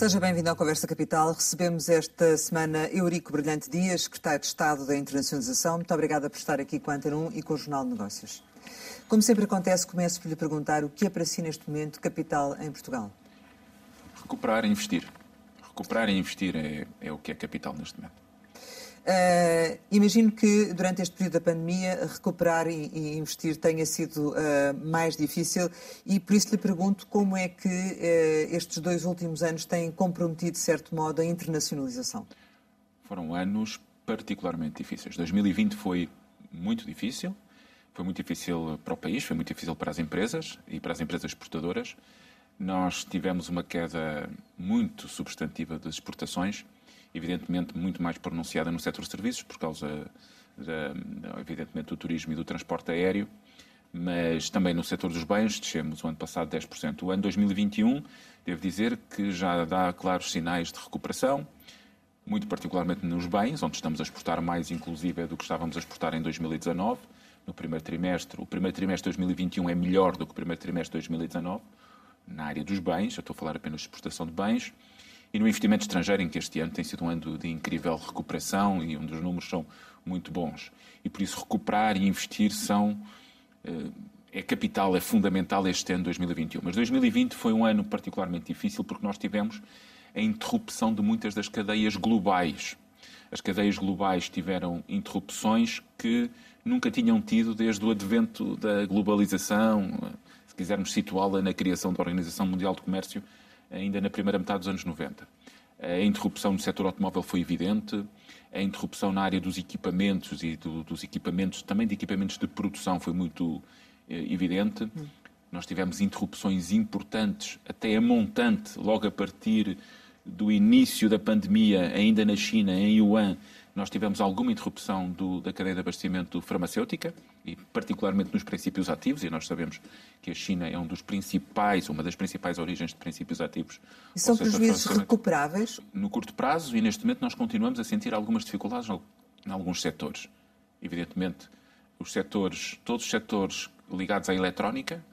Seja bem-vindo ao Conversa Capital. Recebemos esta semana Eurico Brilhante Dias, secretário de Estado da Internacionalização. Muito obrigada por estar aqui com a Antena 1 e com o Jornal de Negócios. Como sempre acontece, começo por lhe perguntar o que é para si neste momento capital em Portugal? Recuperar e investir. Recuperar e investir é, é o que é capital neste momento. Uh, imagino que durante este período da pandemia recuperar e, e investir tenha sido uh, mais difícil e por isso lhe pergunto como é que uh, estes dois últimos anos têm comprometido, de certo modo, a internacionalização. Foram anos particularmente difíceis. 2020 foi muito difícil, foi muito difícil para o país, foi muito difícil para as empresas e para as empresas exportadoras. Nós tivemos uma queda muito substantiva das exportações evidentemente muito mais pronunciada no setor de serviços, por causa, evidentemente, do turismo e do transporte aéreo, mas também no setor dos bens, descemos o ano passado 10%. O ano 2021, devo dizer que já dá claros sinais de recuperação, muito particularmente nos bens, onde estamos a exportar mais, inclusive, do que estávamos a exportar em 2019, no primeiro trimestre. O primeiro trimestre de 2021 é melhor do que o primeiro trimestre de 2019, na área dos bens, eu estou a falar apenas de exportação de bens e no investimento estrangeiro, em que este ano tem sido um ano de incrível recuperação e onde os números são muito bons. E por isso recuperar e investir são eh, é capital, é fundamental este ano 2021. Mas 2020 foi um ano particularmente difícil porque nós tivemos a interrupção de muitas das cadeias globais. As cadeias globais tiveram interrupções que nunca tinham tido desde o advento da globalização, se quisermos situá-la na criação da Organização Mundial de Comércio ainda na primeira metade dos anos 90. A interrupção no setor automóvel foi evidente, a interrupção na área dos equipamentos e do, dos equipamentos, também de equipamentos de produção, foi muito eh, evidente. Hum. Nós tivemos interrupções importantes, até a montante, logo a partir do início da pandemia, ainda na China, em Yuan, nós tivemos alguma interrupção do, da cadeia de abastecimento farmacêutica, e particularmente nos princípios ativos, e nós sabemos que a China é um dos principais, uma das principais origens de princípios ativos. E são prejuízos recuperáveis? No curto prazo, e neste momento nós continuamos a sentir algumas dificuldades em alguns setores. Evidentemente, os setores, todos os setores ligados à eletrónica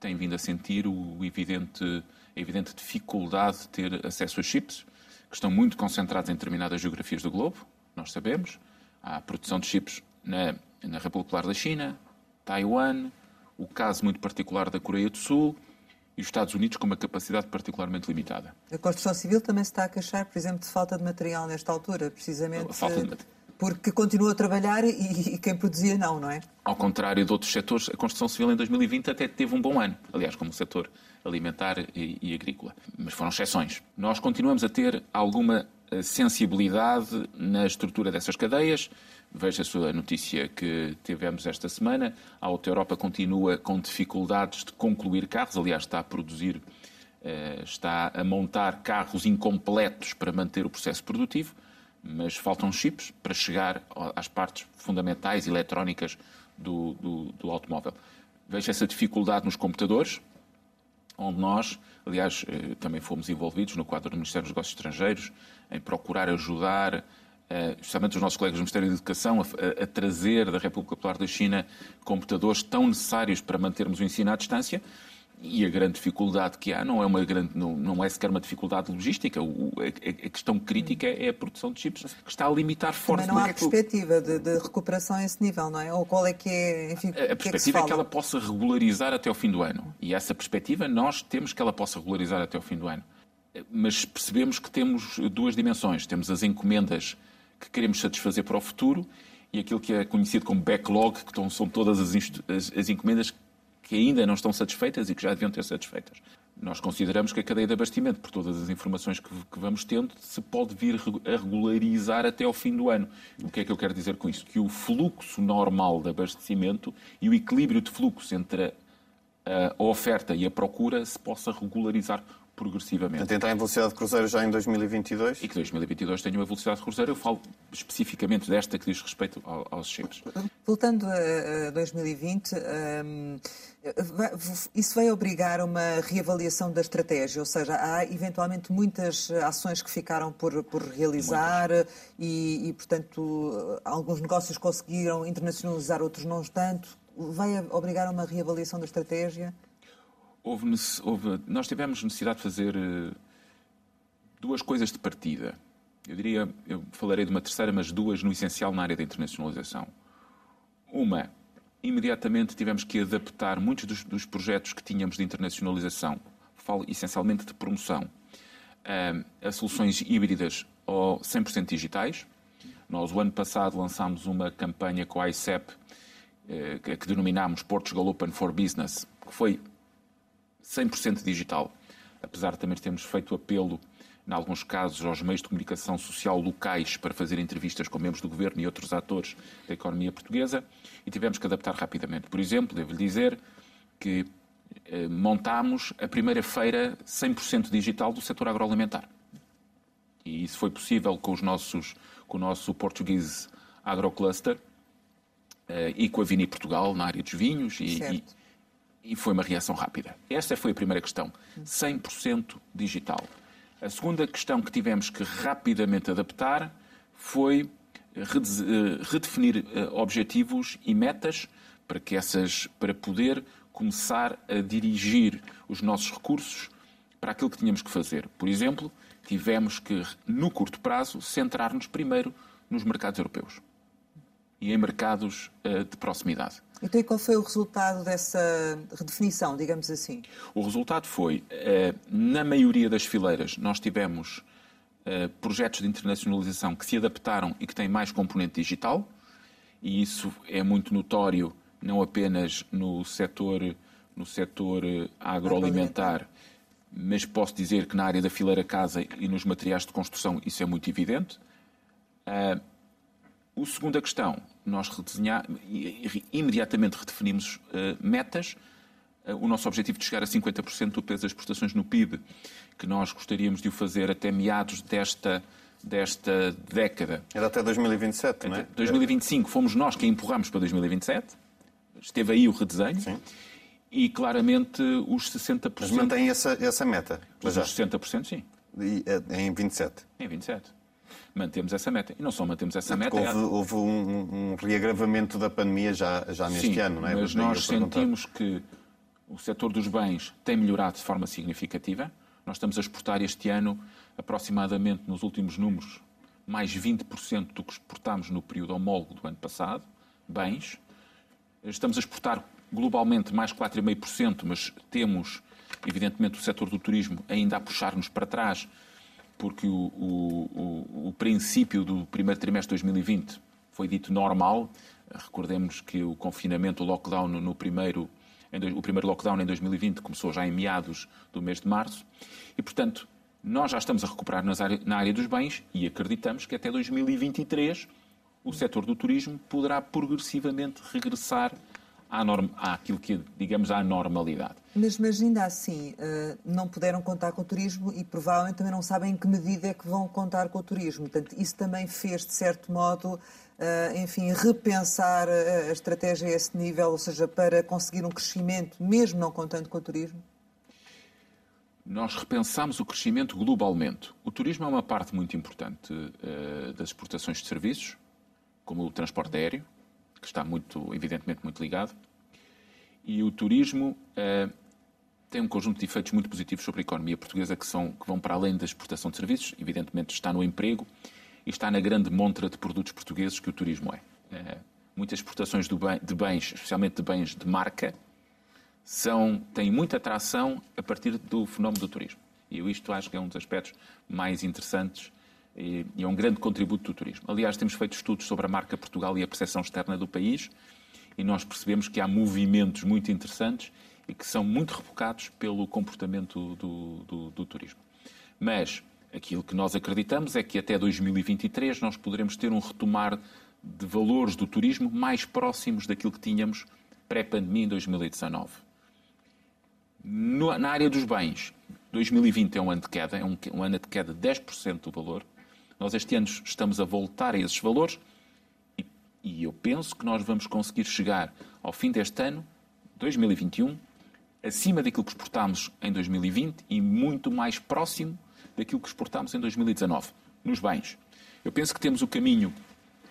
têm vindo a sentir o evidente, a evidente dificuldade de ter acesso a chips, que estão muito concentrados em determinadas geografias do globo, nós sabemos. Há produção de chips na, na República Popular da China, Taiwan, o caso muito particular da Coreia do Sul e os Estados Unidos com uma capacidade particularmente limitada. A construção civil também se está a queixar, por exemplo, de falta de material nesta altura, precisamente porque continua a trabalhar e, e, quem produzia não, não é? Ao contrário de outros setores, a construção civil em 2020 até teve um bom ano, aliás, como o setor alimentar e, e agrícola. Mas foram exceções. Nós continuamos a ter alguma sensibilidade na estrutura dessas cadeias. Veja a notícia que tivemos esta semana. A Auto Europa continua com dificuldades de concluir carros, aliás, está a produzir, eh, está a montar carros incompletos para manter o processo produtivo, mas faltam chips para chegar às partes fundamentais eletrónicas do, do, do automóvel. Veja essa dificuldade nos computadores, onde nós, aliás, eh, também fomos envolvidos no quadro do Ministério dos Negócios Estrangeiros em procurar ajudar, eh, justamente os nossos colegas do Ministério da Educação, a trazer da República Popular da China computadores tão necessários para mantermos o ensino à distância. E a grande dificuldade que há não é, uma grande, não, não é sequer uma dificuldade logística. O, a, a, questão crítica é a produção de chips, que está a limitar fortemente. Também não há perspectiva de, de, recuperação a esse nível, não é? Ou qual é que é. Enfim, a, a perspectiva é que, é que ela possa regularizar até ao fim do ano. E essa perspectiva nós temos que ela possa regularizar até ao fim do ano. Mas percebemos que temos duas dimensões. Temos as encomendas que queremos satisfazer para o futuro e aquilo que é conhecido como backlog, que são todas as, as, as encomendas que ainda não estão satisfeitas e que já deviam ter satisfeitas. Nós consideramos que a cadeia de abastecimento, por todas as informações que, que, vamos tendo, se pode vir a regularizar até ao fim do ano. O que é que eu quero dizer com isso? Que o fluxo normal de abastecimento e o equilíbrio de fluxo entre a, a oferta e a procura se possa regularizar progressivamente. Portanto, entrar em velocidade de cruzeiro já em 2022? E que 2022 tenha uma velocidade de cruzeiro. Eu falo especificamente desta que diz respeito aos chips. Voltando a 2020, um, isso vai obrigar a uma reavaliação da estratégia, ou seja, há eventualmente muitas ações que ficaram por, por realizar e, e, portanto, alguns negócios conseguiram internacionalizar, outros não tanto. Vai obrigar a uma reavaliação da estratégia? Houve, houve, nós tivemos necessidade de fazer uh, duas coisas de partida. Eu diria, eu falarei de uma terceira, mas duas no essencial na área da internacionalização. Uma, imediatamente tivemos que adaptar muitos dos, dos projetos que tínhamos de internacionalização, falo essencialmente de promoção, a, a soluções híbridas ou 100% digitais. Nós, o ano passado, lançámos uma campanha com a ICEP, eh, que denominámos Portugal Open for Business, que foi 100% digital, apesar de também termos feito apelo, em alguns casos, aos meios de comunicação social locais para fazer entrevistas com membros do governo e outros atores da economia portuguesa, e tivemos que adaptar rapidamente. Por exemplo, devo-lhe dizer que eh, montámos a primeira feira 100% digital do setor agroalimentar. E isso foi possível com, os nossos, com o nosso português agrocluster eh, e com a Vini Portugal na área dos vinhos e, e, foi uma reação rápida. Esta foi a primeira questão, 100% digital. A segunda questão que tivemos que rapidamente adaptar foi eh, redefinir objetivos e metas para que essas para poder começar a dirigir os nossos recursos para aquilo que tínhamos que fazer. Por exemplo, tivemos que, no curto prazo, centrar-nos primeiro nos mercados europeus e em mercados uh, de proximidade. Então, e qual foi o resultado dessa redefinição, digamos assim? O resultado foi, uh, na maioria das fileiras, nós tivemos uh, projetos de internacionalização que se adaptaram e que têm mais componente digital, e isso é muito notório não apenas no setor, no setor agroalimentar, mas posso dizer que na área da fileira casa e nos materiais de construção isso é muito evidente. O segunda questão, nós redesenhar, imediatamente redefinimos uh, metas. Uh, o nosso objetivo de chegar a 50% do peso das exportações no PIB, que nós gostaríamos de o fazer até meados desta, desta década. Era até 2027, não é? 2025 fomos nós que empurramos para 2027 esteve aí o redesenho. Sim. E claramente os 60%. Mas mantém essa, essa meta? Mas os 60%, sim. E, é, em 27? Em 27 mantemos essa meta. E não só mantemos essa meta. Houve, é... houve um, um, reagravamento da pandemia já, já neste Sim, ano, não é? Mas nós sentimos que o setor dos bens tem melhorado de forma significativa. Nós estamos a exportar este ano, aproximadamente nos últimos números, mais 20% do que exportámos no período homólogo do ano passado, bens. Estamos a exportar globalmente mais 4,5%, mas temos, evidentemente, o setor do turismo ainda a puxar-nos para trás, porque o, o, o, princípio do primeiro trimestre de 2020 foi dito normal. Recordemos que o confinamento, o lockdown no primeiro, o primeiro lockdown em 2020 começou já em meados do mês de março. E, portanto, nós já estamos a recuperar na área dos bens e acreditamos que até 2023 o setor do turismo poderá progressivamente regressar à norma, àquilo que, digamos, à normalidade. Mas, mas ainda assim, eh, não puderam contar com o turismo e provavelmente também não sabem em que medida é que vão contar com o turismo. Portanto, isso também fez, de certo modo, eh, enfim, repensar a estratégia a esse nível, ou seja, para conseguir um crescimento, mesmo não contando com o turismo? Nós repensamos o crescimento globalmente. O turismo é uma parte muito importante das exportações de serviços, como o transporte aéreo, que está muito, evidentemente, muito ligado, e o turismo uh, tem um conjunto de efeitos muito positivos sobre a economia portuguesa que, são, que vão para além da exportação de serviços, evidentemente está no emprego e está na grande montra de produtos portugueses que o turismo é. Uh, muitas exportações bem, de bens, especialmente de bens de marca, são, têm muita atração a partir do fenómeno do turismo. E eu isto acho que é um dos aspectos mais interessantes e, é um grande contributo do turismo. Aliás, temos feito estudos sobre a marca Portugal e a percepção externa do país e nós percebemos que há movimentos muito interessantes e que são muito revocados pelo comportamento do, do, do turismo. Mas aquilo que nós acreditamos é que até 2023 nós poderemos ter um retomar de valores do turismo mais próximos daquilo que tínhamos pré-pandemia em 2019. No, na área dos bens, 2020 é um ano de queda, é um, um ano de queda de 10% do valor. Nós este ano estamos a voltar a esses valores e, e eu penso que nós vamos conseguir chegar ao fim deste ano, 2021, acima daquilo que exportámos em 2020 e muito mais próximo daquilo que exportámos em 2019, nos bens. Eu penso que temos o caminho.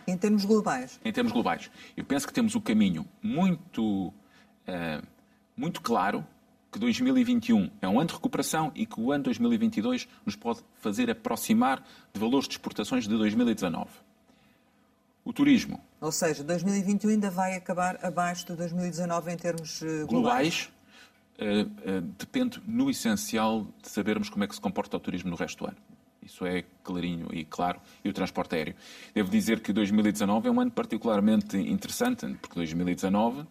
Em termos globais? Em termos globais. Eu penso que temos o caminho muito, uh, muito claro que 2021 é um ano de recuperação e que o ano 2022 nos pode fazer aproximar de valores de exportações de 2019. O turismo. Ou seja, 2021 ainda vai acabar abaixo de 2019 em termos globais. globais uh, uh, depende, no essencial, de sabermos como é que se comporta o turismo no resto do ano. Isso é clarinho e claro. E o transporte aéreo. Devo dizer que 2019 é um ano particularmente interessante, porque 2019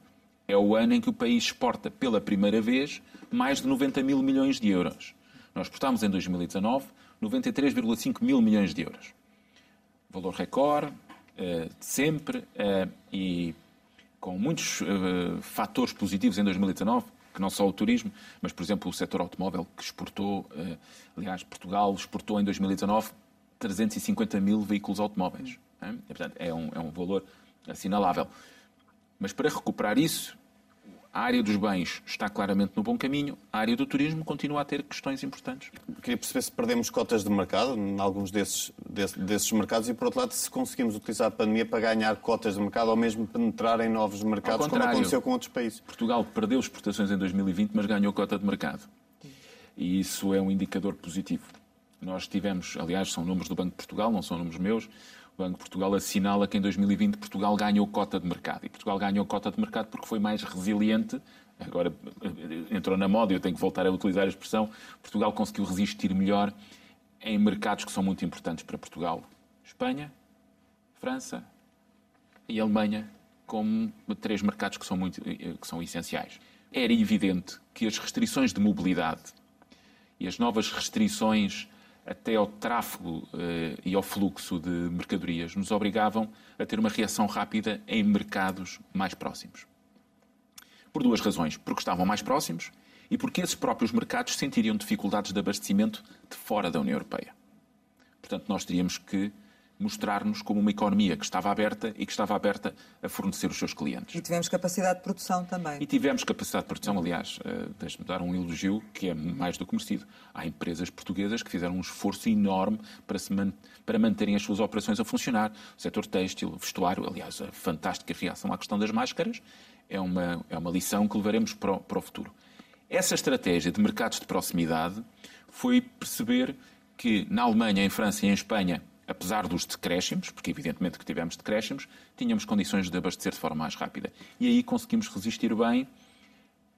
é o ano em que o país exporta pela primeira vez mais de 90 mil milhões de euros. Nós exportámos em 2019 93,5 mil milhões de euros. Valor recorde, uh, sempre, uh, e com muitos uh, fatores positivos em 2019, que não só o turismo, mas, por exemplo, o setor automóvel, que exportou, eh, aliás, Portugal exportou em 2019 350 mil veículos automóveis. É? portanto, é um, é um valor assinalável. Mas para recuperar isso, a área dos bens está claramente no bom caminho, a área do turismo continua a ter questões importantes. Queria perceber se perdemos cotas de mercado em alguns desses, desses, desses mercados e, por outro lado, se conseguimos utilizar a pandemia para ganhar cotas de mercado ou mesmo penetrar em novos mercados, como aconteceu com outros países. Portugal perdeu exportações em 2020, mas ganhou cota de mercado. E isso é um indicador positivo. Nós tivemos, aliás, são números do Banco de Portugal, não são números meus, o Banco de Portugal assinala que em 2020 Portugal ganhou cota de mercado. E Portugal ganhou cota de mercado porque foi mais resiliente. Agora entrou na moda e eu tenho que voltar a utilizar a expressão. Portugal conseguiu resistir melhor em mercados que são muito importantes para Portugal: Espanha, França e Alemanha, como três mercados que são, muito, que são essenciais. Era evidente que as restrições de mobilidade e as novas restrições até ao tráfego eh, e ao fluxo de mercadorias, nos obrigavam a ter uma reação rápida em mercados mais próximos. Por duas razões. Porque estavam mais próximos e porque esses próprios mercados sentiriam dificuldades de abastecimento de fora da União Europeia. Portanto, nós teríamos que mostrar-nos como uma economia que estava aberta e que estava aberta a fornecer os seus clientes. E tivemos capacidade de produção também. E tivemos capacidade de produção, aliás, uh, deixe-me dar um elogio que é mais do que merecido. Há empresas portuguesas que fizeram um esforço enorme para, se man para manterem as suas operações a funcionar. O setor têxtil, vestuário, aliás, a fantástica reação à questão das máscaras é uma, é uma lição que levaremos para o, para o futuro. Essa estratégia de mercados de proximidade foi perceber que na Alemanha, em França e em Espanha apesar dos decréscimos, porque evidentemente que tivemos decréscimos, tínhamos condições de abastecer de forma mais rápida. E aí conseguimos resistir bem,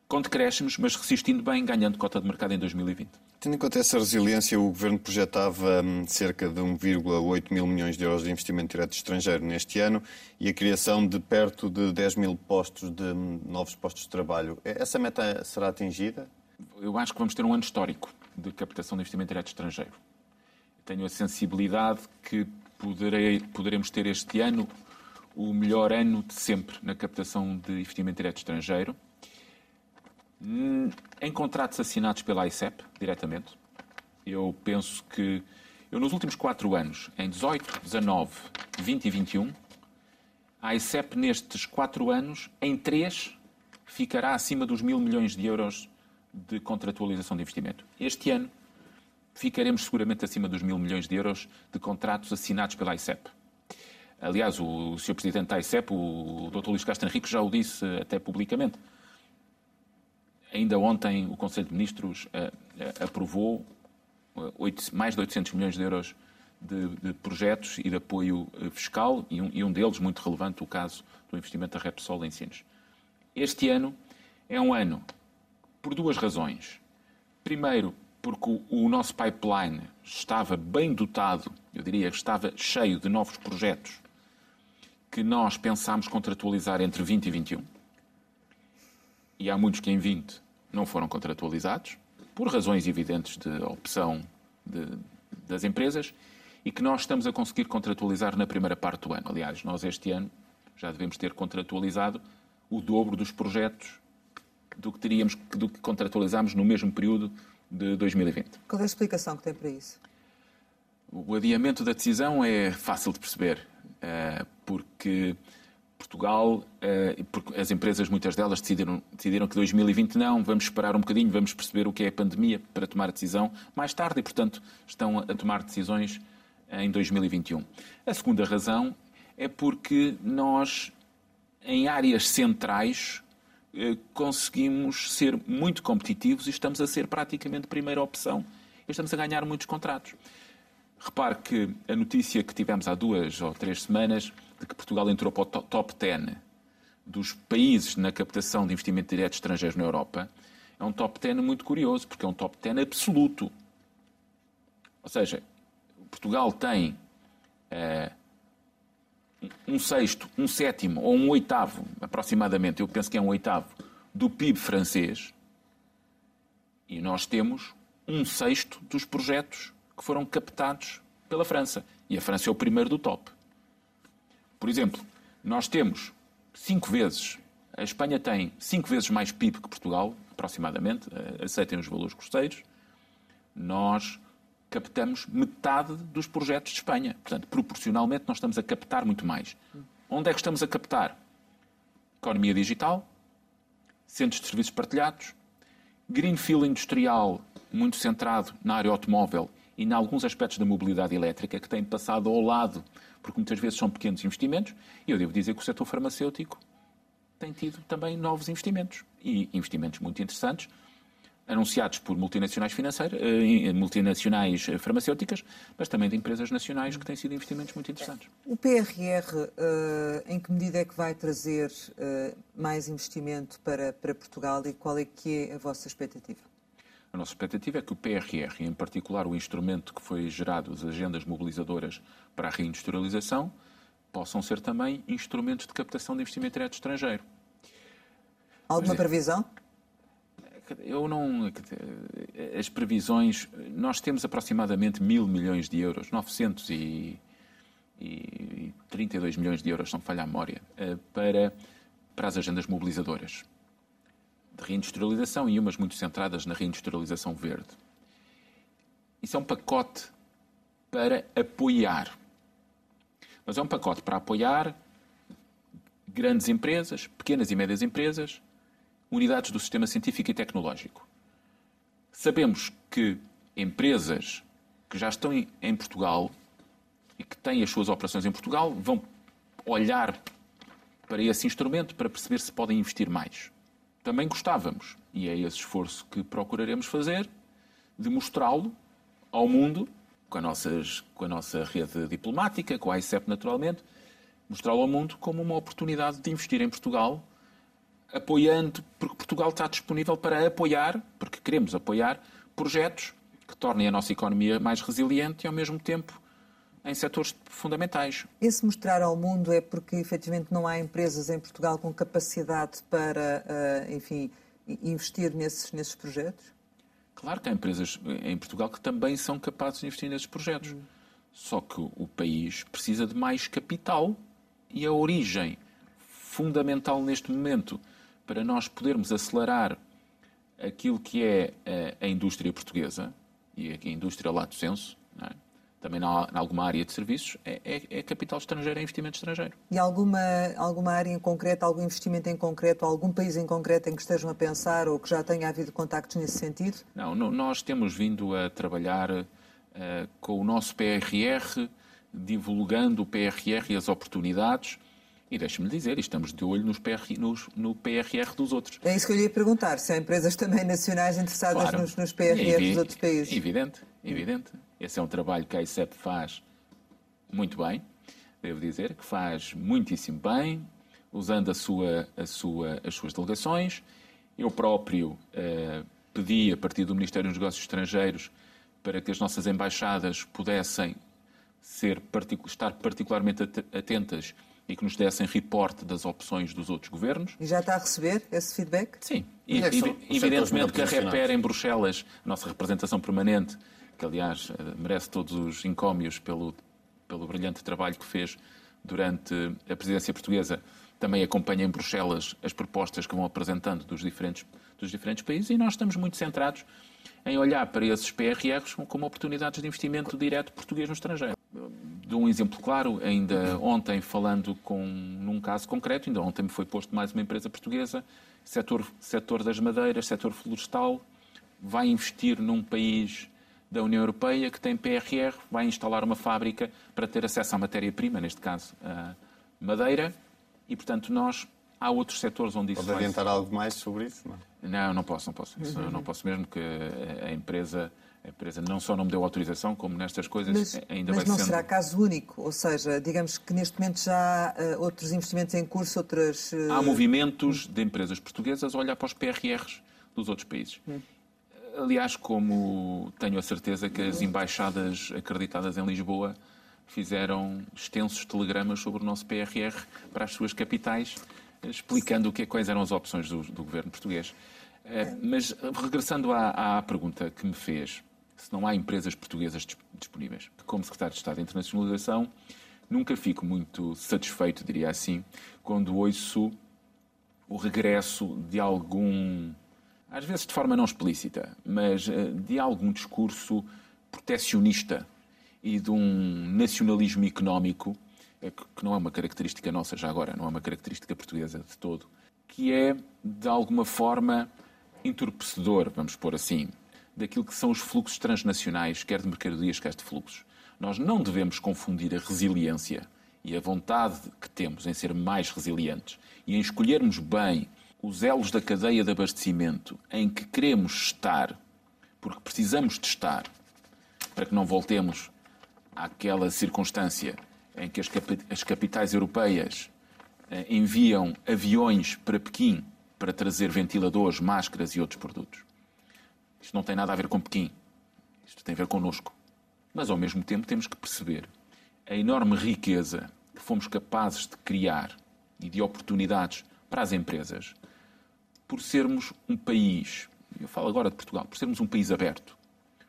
com decréscimos, mas resistindo bem, ganhando cota de mercado em 2020. Tendo em conta essa resiliência, o Governo projetava hum, cerca de 1,8 mil milhões de euros de investimento direto estrangeiro neste ano e a criação de perto de 10 mil postos de hum, novos postos de trabalho. Essa meta será atingida? Eu acho que vamos ter um ano histórico de captação de investimento direto estrangeiro tenho a sensibilidade que poderei, poderemos ter este ano o melhor ano de sempre na captação de investimento direto estrangeiro. Em contratos assinados pela ICEP, diretamente, eu penso que eu nos últimos quatro anos, em 18, 19, 20 e 21, a ICEP nestes quatro anos, em três, ficará acima dos mil milhões de euros de contratualização de investimento. Este ano ficaremos seguramente acima dos mil milhões de euros de contratos assinados pela ICEP. Aliás, o Sr. Presidente da ICEP, o Dr. Luís Castro Henrique, já o disse até publicamente. Ainda ontem o Conselho de Ministros uh, aprovou uh, mais de 800 milhões de euros de, de projetos e de apoio fiscal, e um, e um, deles, muito relevante, o caso do investimento da Repsol em Sines. Este ano é um ano por duas razões. Primeiro, porque o, nosso pipeline estava bem dotado, eu diria que estava cheio de novos projetos que nós pensámos contratualizar entre 20 e 21. E há muitos que em 20 não foram contratualizados, por razões evidentes de opção de, das empresas, e que nós estamos a conseguir contratualizar na primeira parte do ano. Aliás, nós este ano já devemos ter contratualizado o dobro dos projetos do que teríamos do que contratualizámos no mesmo período de 2020. Qual é a explicação que tem para isso? O adiamento da decisão é fácil de perceber, eh, porque Portugal, eh, as empresas, muitas delas, decidiram, decidiram que 2020 não, vamos esperar um bocadinho, vamos perceber o que é a pandemia para tomar a decisão mais tarde e, portanto, estão a tomar decisões em 2021. A segunda razão é porque nós, em áreas centrais, conseguimos ser muito competitivos e estamos a ser praticamente primeira opção e estamos a ganhar muitos contratos. Repare que a notícia que tivemos há duas ou três semanas de que Portugal entrou para o top 10 dos países na captação de investimento direto estrangeiro na Europa é um top 10 muito curioso, porque é um top 10 absoluto. Ou seja, Portugal tem é, um sexto, um sétimo ou um oitavo, aproximadamente, eu penso que é um oitavo, do PIB francês, e nós temos um sexto dos projetos que foram captados pela França. E a França é o primeiro do top. Por exemplo, nós temos cinco vezes, a Espanha tem cinco vezes mais PIB que Portugal, aproximadamente, aceitem os valores costeiros. Nós captamos metade dos projetos de Espanha. Portanto, proporcionalmente, nós estamos a captar muito mais. Onde é que estamos a captar? Economia digital, centros de serviços partilhados, greenfield industrial muito centrado na área automóvel e em alguns aspectos da mobilidade elétrica que têm passado ao lado, porque muitas vezes são pequenos investimentos. E eu devo dizer que o setor farmacêutico tem tido também novos investimentos e investimentos muito interessantes anunciados por multinacionais financeiras, eh, multinacionais farmacêuticas, mas também de empresas nacionais que têm sido investimentos muito interessantes. O PRR, eh, em que medida é que vai trazer eh, mais investimento para, para Portugal e qual é que é a vossa expectativa? A nossa expectativa é que o PRR, em particular o instrumento que foi gerado, as agendas mobilizadoras para a reindustrialização, possam ser também instrumentos de captação de investimento direto estrangeiro. Alguma previsão? Eu não. As previsões. Nós temos aproximadamente mil milhões de euros, 932 milhões de euros, se não falha a memória, eh, para, para as agendas mobilizadoras de reindustrialização e umas muito centradas na reindustrialização verde. Isso é um pacote para apoiar. Mas é um pacote para apoiar grandes empresas, pequenas e médias empresas, unidades do sistema científico e tecnológico. Sabemos que empresas que já estão em Portugal e que têm as suas operações em Portugal vão olhar para esse instrumento para perceber se podem investir mais. Também gostávamos, e é esse esforço que procuraremos fazer, de mostrá-lo ao mundo, com, nossas, com a nossa rede diplomática, com a ICEP naturalmente, mostrá-lo ao mundo como uma oportunidade de investir em Portugal apoiando, porque Portugal está disponível para apoiar, porque queremos apoiar, projetos que tornem a nossa economia mais resiliente e, ao mesmo tempo, em setores fundamentais. Esse mostrar ao mundo é porque, efetivamente, não há empresas em Portugal com capacidade para, eh, enfim, investir nesses, nesses projetos? Claro que há empresas em Portugal que também são capazes de investir nesses projetos. Hum. Só que o país precisa de mais capital e a origem fundamental neste momento para nós podermos acelerar aquilo que é a, a indústria portuguesa e a indústria lato senso, é? também em alguma área de serviços, é, é, é, capital estrangeiro, é investimento estrangeiro. E alguma, alguma área em concreto, algum investimento em concreto, algum país em concreto em que estejam a pensar ou que já tenha havido contactos nesse sentido? Não, nós temos vindo a trabalhar uh, com o nosso PRR, divulgando o PRR e as oportunidades, e deixe-me dizer, estamos de olho nos PR, nos, no PRR dos outros. É isso que eu lhe ia perguntar, se há empresas também nacionais interessadas claro. nos, nos PRR é dos outros países. Evidente, evidente. Esse é um trabalho que a ICEP faz muito bem, devo dizer, que faz muitíssimo bem, usando a sua, a sua, as suas delegações. Eu próprio uh, pedi, a partir do Ministério dos Negócios Estrangeiros, para que as nossas embaixadas pudessem ser, estar particularmente atentas e que nos dessem reporte das opções dos outros governos. E já está a receber esse feedback? Sim. E, é evidentemente que a REPER em Bruxelas, nossa representação permanente, que aliás eh, merece todos os encómios pelo, pelo brilhante trabalho que fez durante a presidência portuguesa, também acompanha em Bruxelas as propostas que vão apresentando dos diferentes, dos diferentes países e nós estamos muito centrados em olhar para esses PRRs como oportunidades de investimento direto português no estrangeiro de um exemplo claro, ainda ontem falando com, num caso concreto, ainda ontem me foi posto mais uma empresa portuguesa, setor, setor das madeiras, setor florestal, vai investir num país da União Europeia que tem PRR, vai instalar uma fábrica para ter acesso à matéria-prima, neste caso a madeira, e portanto nós Há outros setores onde isso Pode adiantar algo mais sobre isso? Não, não, não posso, não posso. Isso, Não posso mesmo que a empresa, a empresa não só não me deu autorização, como nestas coisas Mas, ainda mas vai não sendo... será caso único? Ou seja, digamos que neste momento já há eh, outros investimentos em curso, outras... eh, Há movimentos de empresas portuguesas a olhar para os PRRs dos outros países. Aliás, como tenho a certeza que as embaixadas acreditadas em Lisboa fizeram extensos telegramas sobre o nosso PRR para as suas capitais, explicando o que, quais eram as opções do, do governo português. Eh, Mas, eh, regressando à, à pergunta que me fez, se não há empresas portuguesas dis- disponíveis. Como secretário de Estado de Internacionalização, nunca fico muito satisfeito, diria assim, quando ouço o regresso de algum, às vezes de forma não explícita, mas eh, de algum discurso proteccionista e de um nacionalismo económico, eh, que não é uma característica nossa já agora, não é uma característica portuguesa de todo, que é, de alguma forma, entorpecedor, vamos pôr assim, daquilo que são os fluxos transnacionais, quer de mercadorias, quer de fluxos. Nós não devemos confundir a resiliência e a vontade que temos em ser mais resilientes e em escolhermos bem os elos da cadeia de abastecimento em que queremos estar, porque precisamos de estar, para que não voltemos àquela circunstância em que as, capi- as capitais europeias eh, enviam aviões para Pequim para trazer ventiladores, máscaras e outros produtos. Isto não tem nada a ver com Pequim. Isto tem a ver connosco. Mas, ao mesmo tempo, temos que perceber a enorme riqueza que fomos capazes de criar e de oportunidades para as empresas por sermos um país, eu falo agora de Portugal, por sermos um país aberto,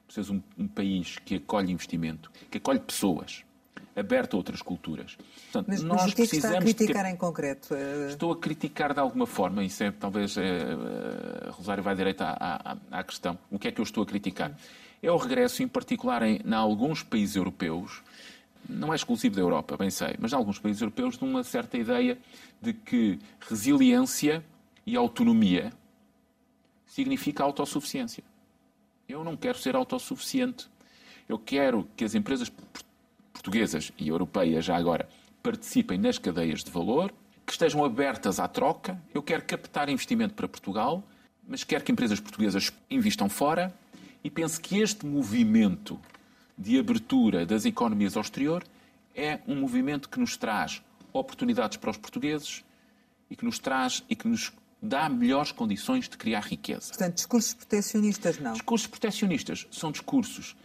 por sermos um, um país que acolhe investimento, que acolhe pessoas, aberto a outras culturas. Portanto, Mas, nós mas o que é que está a de criticar em concreto? Estou a criticar de alguma forma, isso é talvez eh, eh, Rosário vai direito à, à, à questão. O que é que eu estou a criticar? É o regresso, em particular, em, em alguns países europeus, não é exclusivo da Europa, bem sei, mas em alguns países europeus, de uma certa ideia de que resiliência e autonomia significa autossuficiência. Eu não quero ser autossuficiente. Eu quero que as empresas por- portuguesas e europeias, já agora, participem nas cadeias de valor, que estejam abertas à troca. Eu quero captar investimento para Portugal, mas quero que empresas portuguesas investam fora e penso que este movimento de abertura das economias ao exterior é um movimento que nos traz oportunidades para os portugueses e que nos traz e que nos dá melhores condições de criar riqueza. portanto, discursos proteccionistas, não. Discursos proteccionistas são discursos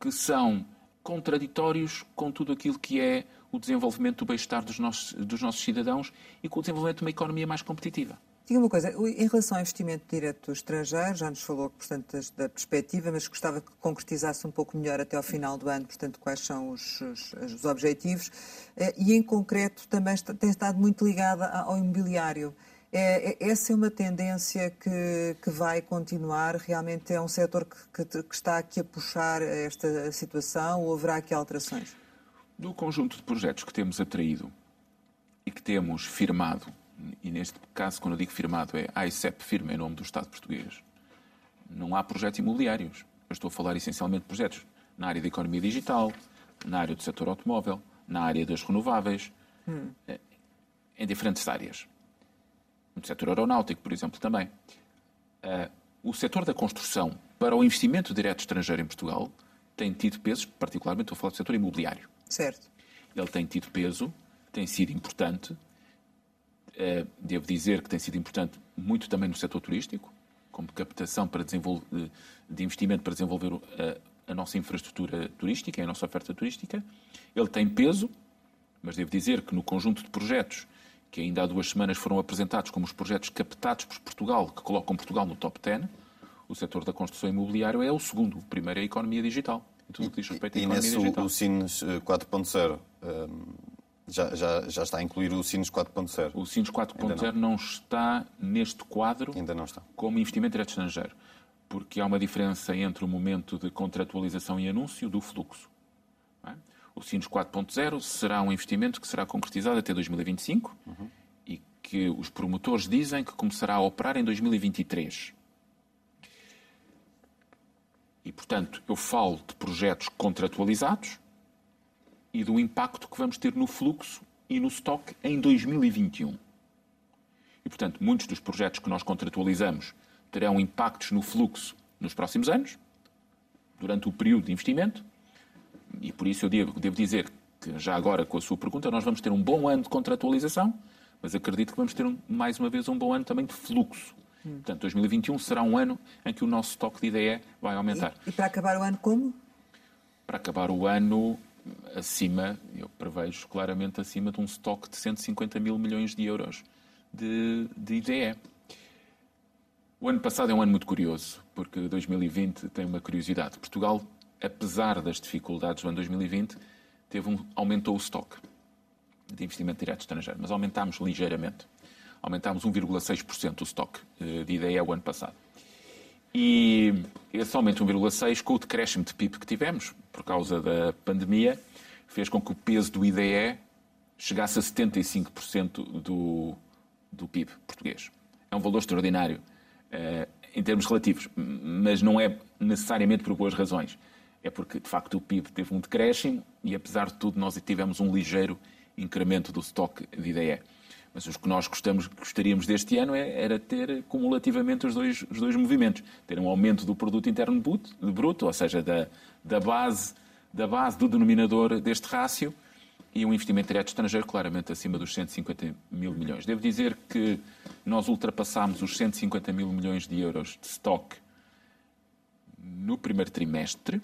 que são contraditórios com tudo aquilo que é o desenvolvimento do bem-estar dos nossos, dos nossos cidadãos e com o desenvolvimento de uma economia mais competitiva. Diga uma coisa, em relação ao investimento direto estrangeiro, já nos falou, portanto, da perspectiva, mas gostava que concretizasse um pouco melhor até ao final do ano, portanto, quais são os, os- os objetivos. Eh, E, em concreto, também está- tem estado muito ligada ao imobiliário. É, é- essa é uma tendência que, que vai continuar? Realmente é um setor que, que- que está aqui a puxar esta situação ou haverá aqui alterações? Do conjunto de projetos que temos atraído e que temos firmado, e neste caso, quando eu digo firmado, é a ICEP firma em nome do Estado português, não há projetos imobiliários. Eu estou a falar essencialmente de projetos na área da economia digital, na área do setor automóvel, na área das renováveis, eh, em diferentes áreas. No setor aeronáutico, por exemplo, também. Eh, o setor da construção para o investimento direto estrangeiro em Portugal tem tido pesos, particularmente estou a falar do setor imobiliário. Certo. Ele tem tido peso, tem sido importante. Eh, Devo dizer que tem sido importante muito também no setor turístico, como captação para desenvol- de- investimento para desenvolver a, a nossa infraestrutura turística, a nossa oferta turística. Ele tem peso, mas devo dizer que no conjunto de projetos que ainda há duas semanas foram apresentados como os projetos captados por Portugal, que colocam Portugal no top 10, o setor da construção imobiliária é o segundo. O primeiro é a economia digital. Em tudo o que diz respeito à E economia nesse digital. o Sines eh, 4.0 hum, já, já, já está a incluir o Sines 4.0? O Ainda 4.0 não está neste quadro Ainda não está. como investimento direto estrangeiro, porque há uma diferença entre o momento de contratualização e anúncio do fluxo. não é? O Sines 4.0 será um investimento que será concretizado até 2025 e que os promotores dizem que começará a operar em 2023. E, portanto, eu falo de projetos contratualizados e do impacto que vamos ter no fluxo e no estoque em 2021. E, portanto, muitos dos projetos que nós contratualizamos terão impactos no fluxo nos próximos anos, durante o período de investimento, e por isso eu devo, devo dizer que, já agora com a sua pergunta, nós vamos ter um bom ano de contratualização, mas acredito que vamos ter, um, mais uma vez, um bom ano também de fluxo. Hum. Portanto, 2021 será um ano em que o nosso estoque de IDE vai aumentar. E, e para acabar o ano como? Para acabar o ano acima, eu prevejo claramente acima de um estoque de 150 mil milhões de euros de, de IDE. O ano passado é um ano muito curioso, porque 2020 tem uma curiosidade. Portugal, apesar das dificuldades do ano 2020, teve um, aumentou o estoque de investimento direto estrangeiro, mas aumentámos ligeiramente. Aumentámos 1,6% o estoque eh, de IDE o ano passado. E esse aumento de 1,6%, com o decréscimo de PIB que tivemos, por causa da pandemia, fez com que o peso do IDE chegasse a 75% do, do PIB português. É um valor extraordinário uh, em termos relativos, mas não é necessariamente por boas razões. É porque, de facto, o PIB teve um decréscimo e, apesar de tudo, nós tivemos um ligeiro incremento do estoque de IDE. Mas o que nós gostamos, gostaríamos deste ano é, era ter cumulativamente os dois, os dois movimentos. Ter um aumento do produto interno bruto, bruto ou seja, da, da, base, da base do denominador deste rácio, e um investimento direto estrangeiro claramente acima dos 150 mil milhões. Devo dizer que nós ultrapassámos os 150 mil milhões de euros de stock no primeiro trimestre,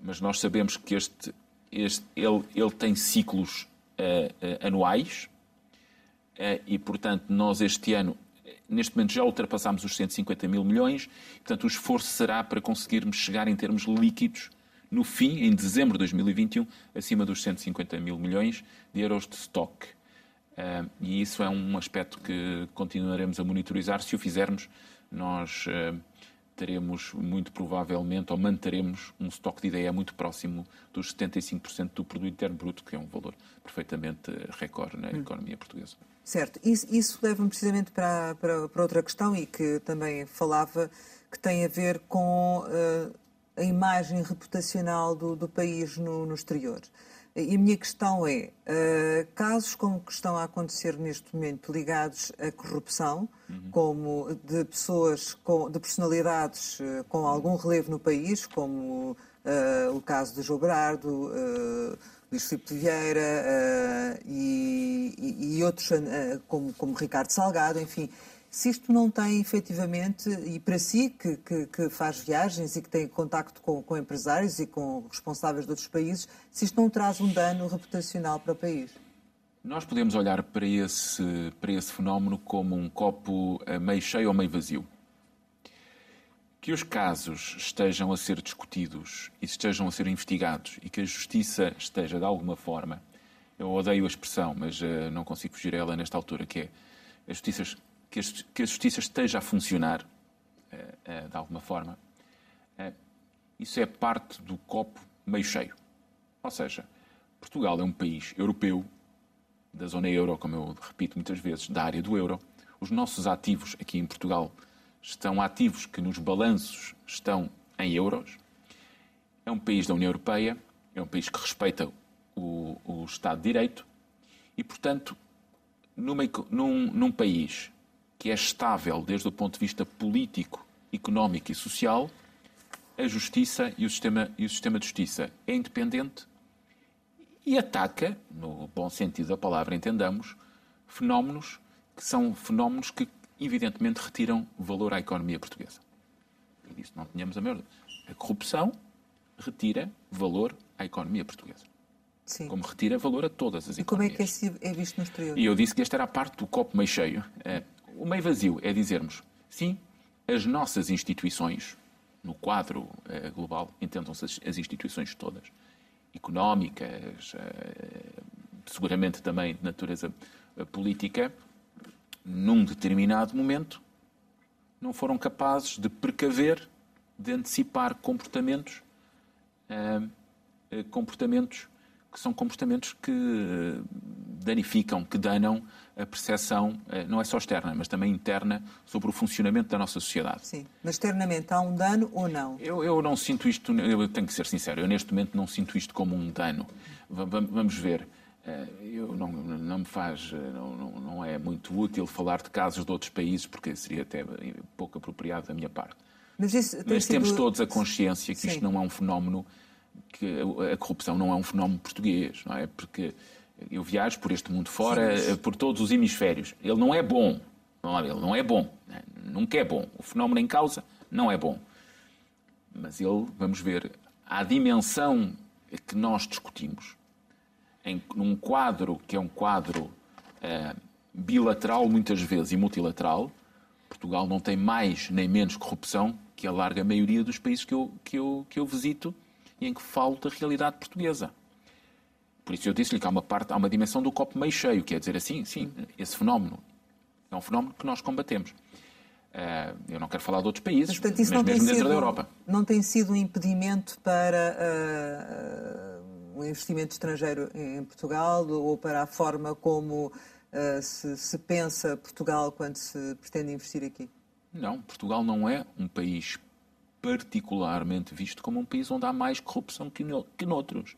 mas nós sabemos que este, este ele, ele tem ciclos uh, uh, anuais e, portanto, nós este ano, neste momento, já ultrapassámos os 150 mil milhões, portanto, o esforço será para conseguirmos chegar em termos líquidos no fim, em dezembro de 2021, acima dos 150 mil milhões de euros de stock. Uh, e isso é um aspecto que continuaremos a monitorizar. Se o fizermos, nós uh, teremos muito provavelmente, ou manteremos, um estoque de ideia muito próximo dos 75% do produto interno bruto, que é um valor perfeitamente recorde na hum. economia portuguesa. Certo. Isso, isso leva-me precisamente para, para, para, outra questão e que também falava, que tem a ver com uh, a imagem reputacional do, do país no, no, exterior. E a minha questão é, uh, casos como que estão a acontecer neste momento ligados à corrupção, uhum. como de pessoas, com, de personalidades uh, com algum relevo no país, como uh, o caso de João Berardo, Luís Filipe de Vieira e, e, e, outros como, como Ricardo Salgado, enfim, se isto não tem efetivamente, e para si que, que, que faz viagens e que tem contacto com, com, empresários e com responsáveis de outros países, se isto não traz um dano reputacional para o país? Nós podemos olhar para esse, para esse fenómeno como um copo meio cheio ou meio vazio. Que os casos estejam a ser discutidos e estejam a ser investigados e que a justiça esteja de alguma forma, eu odeio a expressão, mas uh, não consigo fugir a ela nesta altura, que é a justiça que a justiça esteja a funcionar, eh, eh, de alguma forma, eh, isso é parte do copo meio cheio. Ou seja, Portugal é um país europeu, da zona euro, como eu repito muitas vezes, da área do euro. Os nossos ativos aqui em Portugal estão ativos que nos balanços estão em euros. É um país da União Europeia, é um país que respeita o, o Estado de Direito e, portanto, numa, num, num país que é estável desde o ponto de vista político, económico e social, a justiça e o sistema, e o sistema de justiça é independente e ataca, no bom sentido da palavra, entendamos, fenómenos que são fenómenos que, evidentemente, retiram valor à economia portuguesa. E disso não tínhamos a merda. A corrupção retira valor à economia portuguesa. Sim. Como retira valor a todas as e economias. E como é que é, é visto no exterior? E eu disse que esta era a parte do copo meio cheio. O meio vazio é dizermos, sim, as nossas instituições, no quadro eh, global, entendam-se as, as, instituições todas, económicas, eh, seguramente também de natureza eh, política, num determinado momento, não foram capazes de precaver, de antecipar comportamentos, comportamentos que são comportamentos que danificam, que danam a percepção, eh, não é só externa, mas também interna, sobre o funcionamento da nossa sociedade. Sim, mas externamente há um dano ou não? Eu, eu não sinto isto, eu tenho que ser sincero, eu neste momento não sinto isto como um dano. Vamos ver. eu não, não me faz, não, não, não, é muito útil falar de casos de outros países, porque seria até pouco apropriado da minha parte. Mas, Mas sido... temos todos a consciência que Sim. isto não é um fenómeno, que a corrupção não é um fenómeno português, não é? Porque eu viajo por este mundo fora, Sim, mas... por todos os hemisférios. Ele não é bom, ele não é bom, né? nunca é bom. O fenómeno em causa não é bom. Mas ele, vamos ver, a dimensão que nós discutimos, em, num quadro que é um quadro eh, bilateral muitas vezes e multilateral, Portugal não tem mais nem menos corrupção que a larga maioria dos países que eu, que eu, que eu visito e em que falo da realidade portuguesa. Por isso eu disse-lhe que há uma parte, há uma dimensão do copo meio cheio, que é dizer assim, sim, esse fenómeno é um fenómeno que nós combatemos. Uh, eu não quero falar de outros países, mas, portanto, mas mesmo dentro sido, da Europa. Não tem sido um impedimento para uh, o investimento estrangeiro em Portugal ou para a forma como uh, se, se pensa Portugal quando se pretende investir aqui? Não, Portugal não é um país particularmente visto como um país onde há mais corrupção que, no, que noutros.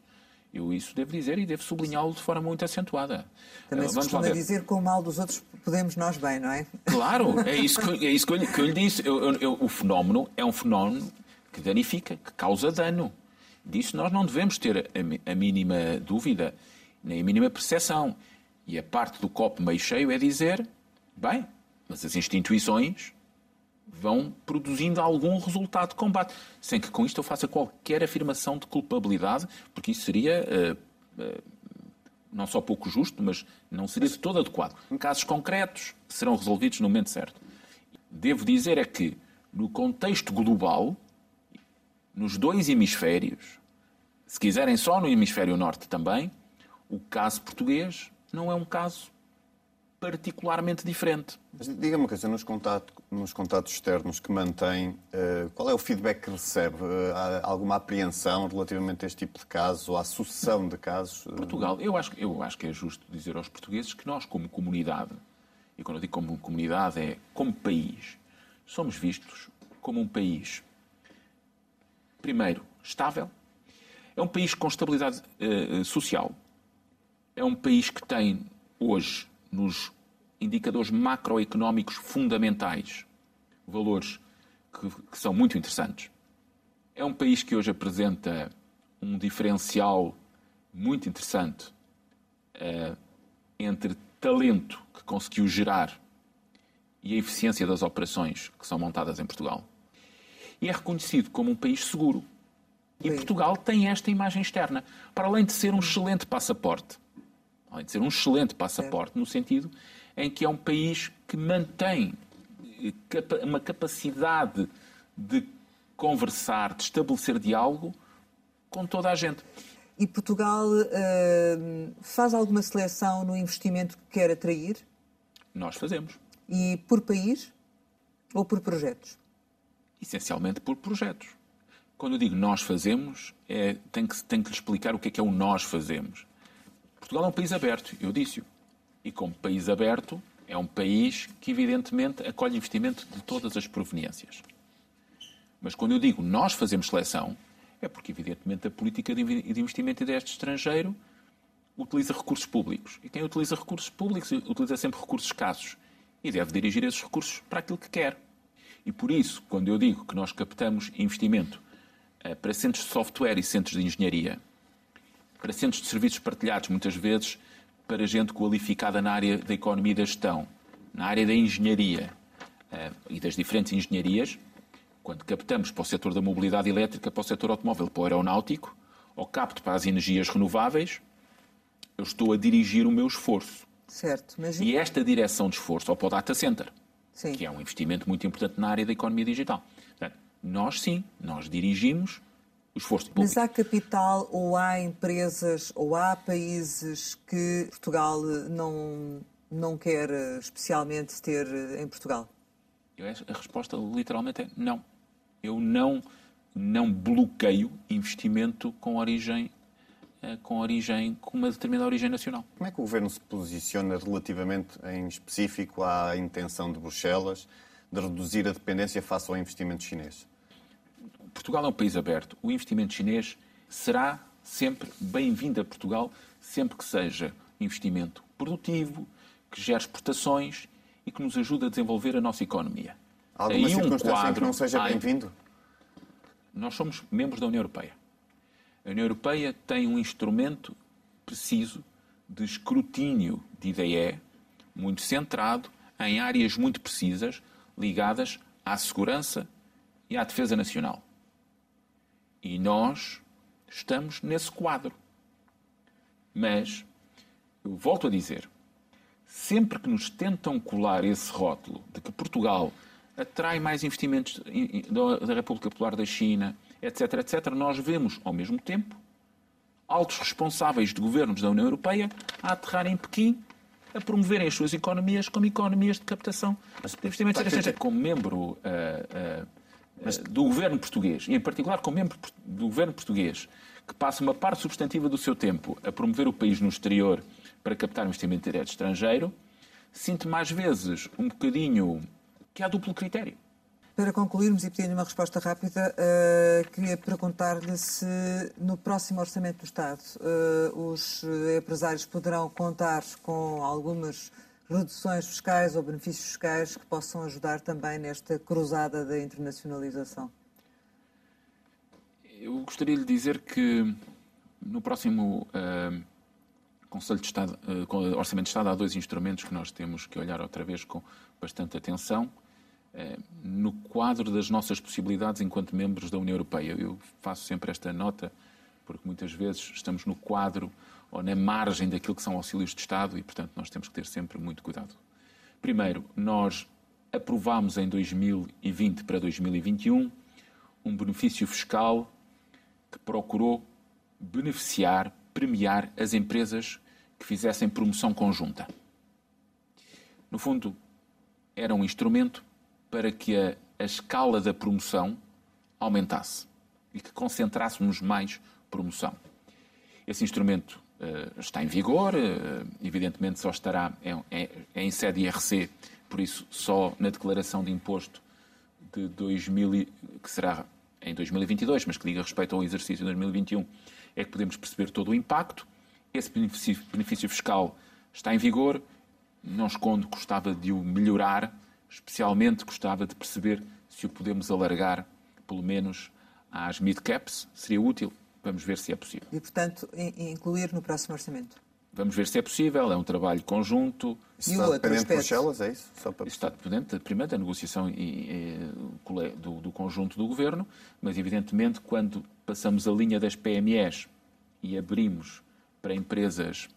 Eu isso devo dizer e devo sublinhá-lo de forma muito acentuada. Também se Vamos costuma dizer com o mal dos outros podemos nós bem, não é? Claro, é isso que, é isso que, eu, que eu lhe disse. Eu, eu, o fenómeno é um fenómeno que danifica, que causa dano. Disso nós não devemos ter a, a mínima dúvida, nem a mínima percepção. E a parte do copo meio cheio é dizer, bem, mas as instituições vão produzindo algum resultado de combate, sem que com isto eu faça qualquer afirmação de culpabilidade, porque isso seria uh, uh, não só pouco justo, mas não seria de todo adequado. Casos concretos serão resolvidos no momento certo. Devo dizer é que, no contexto global, nos dois hemisférios, se quiserem só no hemisfério norte também, o caso português não é um caso particularmente diferente. Mas diga-me uma coisa, nos, contato, nos contatos externos que mantém, uh, qual é o feedback que recebe? Uh, há alguma apreensão relativamente a este tipo de casos ou à sucessão de casos? Portugal, eu acho, eu acho que é justo dizer aos portugueses que nós, como comunidade, e quando eu digo como comunidade é como país, somos vistos como um país, primeiro, estável, é um país com estabilidade uh, social, é um país que tem hoje nos indicadores macroeconómicos fundamentais, valores que, que, são muito interessantes. É um país que hoje apresenta um diferencial muito interessante uh, entre talento que conseguiu gerar e a eficiência das operações que são montadas em Portugal. E é reconhecido como um país seguro. E Portugal tem esta imagem externa, para além de ser um excelente passaporte além de ser um excelente passaporte, no sentido em que é um país que mantém uma capacidade de conversar, de estabelecer diálogo com toda a gente. E Portugal uh, faz alguma seleção no investimento que quer atrair? Nós fazemos. E por país ou por projetos? Essencialmente por projetos. Quando eu digo nós fazemos, é, tenho, que, tenho que lhe explicar o que é que é o nós fazemos. Portugal é um país aberto, eu disse-o. E como país aberto, é um país que, evidentemente, acolhe investimento de todas as proveniências. Mas quando eu digo nós fazemos seleção, é porque, evidentemente, a política de investimento deste estrangeiro utiliza recursos públicos. E quem utiliza recursos públicos utiliza sempre recursos escassos. E deve dirigir esses recursos para aquilo que quer. E por isso, quando eu digo que nós captamos investimento eh, para centros de software e centros de engenharia, para centros de serviços partilhados, muitas vezes para gente qualificada na área da economia e da gestão, na área da engenharia uh, e das diferentes engenharias, quando captamos para o setor da mobilidade elétrica, para o setor automóvel, para o aeronáutico, ou capto para as energias renováveis, eu estou a dirigir o meu esforço. Certo. Mas... E esta direção de esforço, ou para o data center, sim. que é um investimento muito importante na área da economia digital. Portanto, nós sim, nós dirigimos o esforço público. Mas há capital ou há empresas ou há países que Portugal não, não quer especialmente ter em Portugal? A resposta literalmente é não. Eu não, não bloqueio investimento com origem eh, com origem, com uma determinada origem nacional. Como é que o Governo se posiciona relativamente, em específico, à intenção de Bruxelas de reduzir a dependência face ao investimento chinês? Portugal é um país aberto. O investimento chinês será sempre bem-vindo a Portugal sempre que seja investimento produtivo, que gere exportações e que nos ajude a desenvolver a nossa economia. Há alguma Aí circunstância um quadro, que não seja bem-vindo? Nós somos membros da União Europeia. A União Europeia tem um instrumento preciso de escrutínio de IDE, muito centrado em áreas muito precisas ligadas à segurança e à defesa nacional. E nós estamos nesse quadro. Mas, eu volto a dizer, sempre que nos tentam colar esse rótulo de que Portugal atrai mais investimentos da República Popular da China, etc., etc., nós vemos, ao mesmo tempo, altos responsáveis de governos da União Europeia a aterrar em Pequim a promoverem as suas economias como economias de captação Mas, de investimentos estrangeiros. Como membro uh, uh, Mas... do governo português, e em particular como membro do governo português, que passa uma parte substantiva do seu tempo a promover o país no exterior para captar investimento direto estrangeiro, sinto mais vezes um bocadinho que há duplo critério. Para concluirmos e pedir uma resposta rápida, uh, queria perguntar-lhe se no próximo Orçamento do Estado uh, os empresários poderão contar com algumas reduções fiscais ou benefícios fiscais que possam ajudar também nesta cruzada da internacionalização. Eu gostaria de dizer que no próximo uh, Conselho de Estado, uh, Orçamento de Estado há dois instrumentos que nós temos que olhar outra vez com bastante atenção. Uh, no quadro das nossas possibilidades enquanto membros da União Europeia, eu faço sempre esta nota, porque muitas vezes estamos no quadro ou na margem daquilo que são auxílios de Estado e, portanto, nós temos que ter sempre muito cuidado. Primeiro, nós aprovámos em 2020 para 2021 um benefício fiscal que procurou beneficiar, premiar as empresas que fizessem promoção conjunta. No fundo, era um instrumento para que a, a escala da promoção aumentasse e que concentrássemos mais promoção. Esse instrumento está em vigor, uh, evidentemente só estará é, é, é, em sede IRC, por isso só na declaração de imposto de 2000, que será em 2022, mas que diga respeito ao exercício de 2021, é que podemos perceber todo o impacto. Esse benefício, benefício fiscal está em vigor. Não escondo, gostava de o melhorar, especialmente gostava de perceber se o podemos alargar, pelo menos, às mid-caps. Seria útil. Vamos ver se é possível. E, portanto, incluir no próximo orçamento? Vamos ver se é possível, é um trabalho conjunto. Isso está dependente de Bruxelas, é isso? Para... Está dependente, primeiro, da negociação e, e, do, do, conjunto do governo, mas, evidentemente, quando passamos a linha das PMEs e abrimos para empresas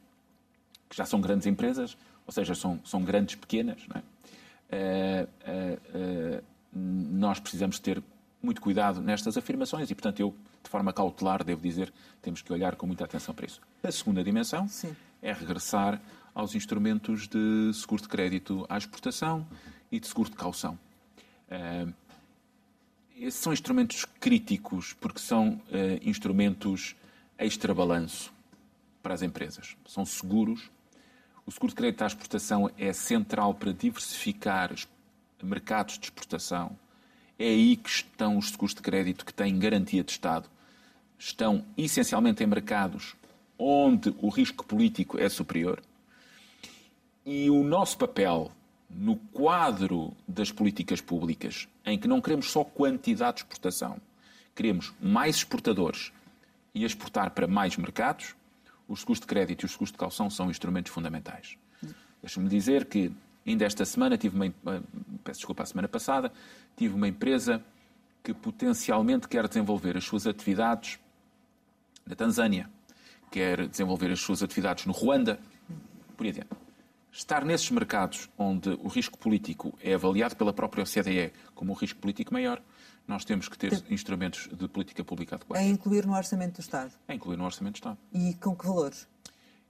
que já são grandes empresas, ou seja, são, são grandes pequenas, é? uh, uh, uh, nós precisamos ter muito cuidado nestas afirmações e, portanto, eu, de forma cautelar, devo dizer, temos que olhar com muita atenção para isso. A segunda dimensão Sim. é regressar aos instrumentos de seguro de crédito à exportação e de seguro de caução. Uh, esses são instrumentos críticos porque são uh, instrumentos extra-balanço para as empresas. São seguros. O seguro de crédito à exportação é central para diversificar mercados de exportação é aí que estão os seguros de crédito que têm garantia de Estado. Estão essencialmente em mercados onde o risco político é superior. E o nosso papel no quadro das políticas públicas, em que não queremos só quantidade de exportação, queremos mais exportadores e exportar para mais mercados, os seguros de crédito e os seguros de calção são instrumentos fundamentais. Deixa-me dizer que Ainda esta semana tive uma, peço desculpa, a semana passada, tive uma empresa que potencialmente quer desenvolver as suas atividades na Tanzânia, quer desenvolver as suas atividades no Ruanda, por aí adiante. Estar nesses mercados onde o risco político é avaliado pela própria OCDE como um risco político maior, nós temos que ter instrumentos de política pública adequados. É incluir no Orçamento do Estado? É incluir no Orçamento do Estado. E com que valores?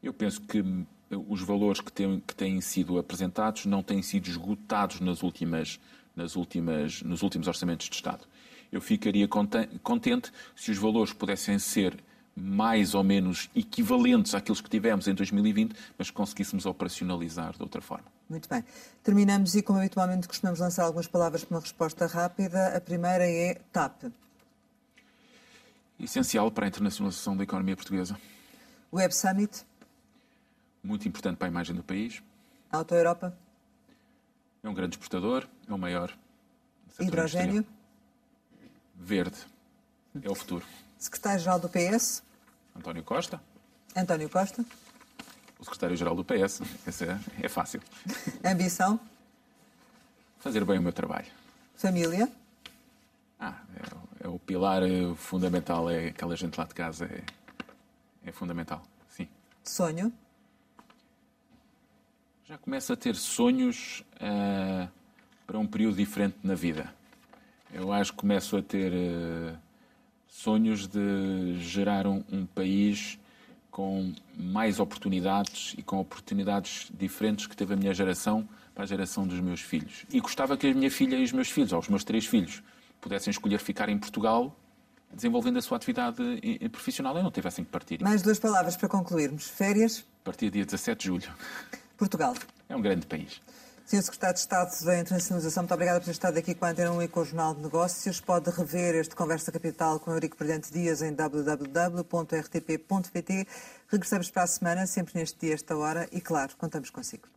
Eu penso que os valores que têm, que têm sido apresentados não têm sido esgotados nas últimas, nas últimas, nos últimos orçamentos de Estado. Eu ficaria contente se os valores pudessem ser mais ou menos equivalentes àqueles que tivemos em 2020, mas conseguíssemos operacionalizar de outra forma. Muito bem. Terminamos e, como habitualmente costumamos lançar algumas palavras para uma resposta rápida. A primeira é TAP. Essencial para a internacionalização da economia portuguesa. Web Summit. muito importante para a imagem do país. Auto Europa? É um grande exportador, é o maior. Hidrogênio? Industrial. Verde. É o futuro. Secretário-Geral do PS? António Costa. António Costa. O secretário-geral do PS. Esse é, é fácil. Ambição? Fazer bem o meu trabalho. Família? Ah, é, é o pilar é, fundamental, é aquela gente lá de casa, é, é fundamental, sim. Sonho? Já começo a ter sonhos uh, para um período diferente na vida. Eu acho que começo a ter uh, sonhos de gerar um, um, país com mais oportunidades e com oportunidades diferentes que teve a minha geração para a geração dos meus filhos. E gostava que a minha filha e os meus filhos, ou os meus três filhos, pudessem escolher ficar em Portugal desenvolvendo a sua atividade profissional e não tivessem que partir. Mais duas palavras para concluirmos. Férias? A partir dia 17 de julho. Portugal. É um grande país. Sr. Secretário de Estado da Internacionalização, muito obrigada por ter estado aqui com a Antena 1 e com o Jornal de Negócios. Pode rever este Conversa Capital com Eurico Brilhante Dias em www.rtp.pt. Regressamos para a semana, sempre neste dia, esta hora, e claro, contamos consigo.